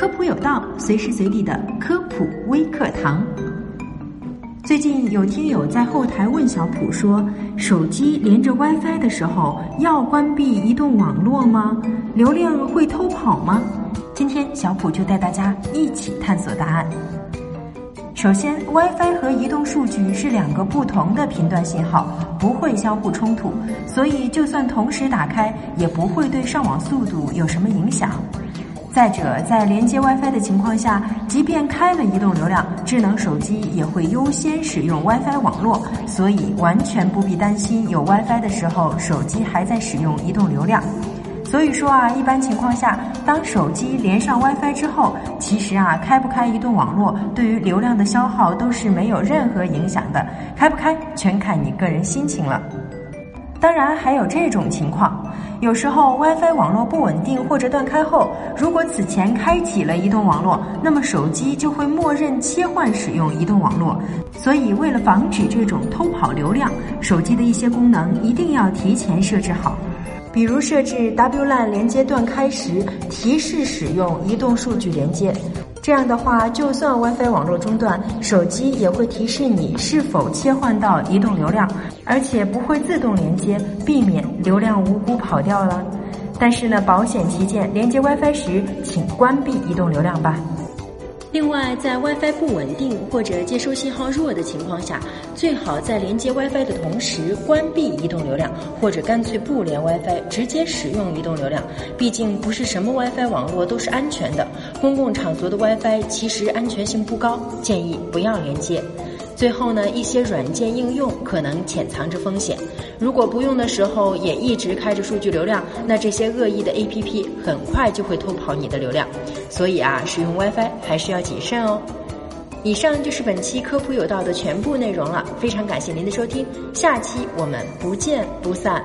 科普有道，随时随地的科普微课堂。最近有听友在后台问小普说：“手机连着 WiFi 的时候要关闭移动网络吗？流量会偷跑吗？”今天小普就带大家一起探索答案。首先，WiFi 和移动数据是两个不同的频段信号，不会相互冲突，所以就算同时打开，也不会对上网速度有什么影响。再者，在连接 WiFi 的情况下，即便开了移动流量，智能手机也会优先使用 WiFi 网络，所以完全不必担心有 WiFi 的时候，手机还在使用移动流量。所以说啊，一般情况下，当手机连上 WiFi 之后，其实啊，开不开移动网络对于流量的消耗都是没有任何影响的，开不开全看你个人心情了。当然还有这种情况，有时候 WiFi 网络不稳定或者断开后，如果此前开启了移动网络，那么手机就会默认切换使用移动网络。所以为了防止这种偷跑流量，手机的一些功能一定要提前设置好。比如设置 WLAN 连接断开时提示使用移动数据连接，这样的话，就算 WiFi 网络中断，手机也会提示你是否切换到移动流量，而且不会自动连接，避免流量无辜跑掉了。但是呢，保险起见，连接 WiFi 时请关闭移动流量吧。另外，在 WiFi 不稳定或者接收信号弱的情况下，最好在连接 WiFi 的同时关闭移动流量，或者干脆不连 WiFi，直接使用移动流量。毕竟不是什么 WiFi 网络都是安全的，公共场所的 WiFi 其实安全性不高，建议不要连接。最后呢，一些软件应用可能潜藏着风险，如果不用的时候也一直开着数据流量，那这些恶意的 APP 很快就会偷跑你的流量。所以啊，使用 WiFi 还是要谨慎哦。以上就是本期科普有道的全部内容了，非常感谢您的收听，下期我们不见不散。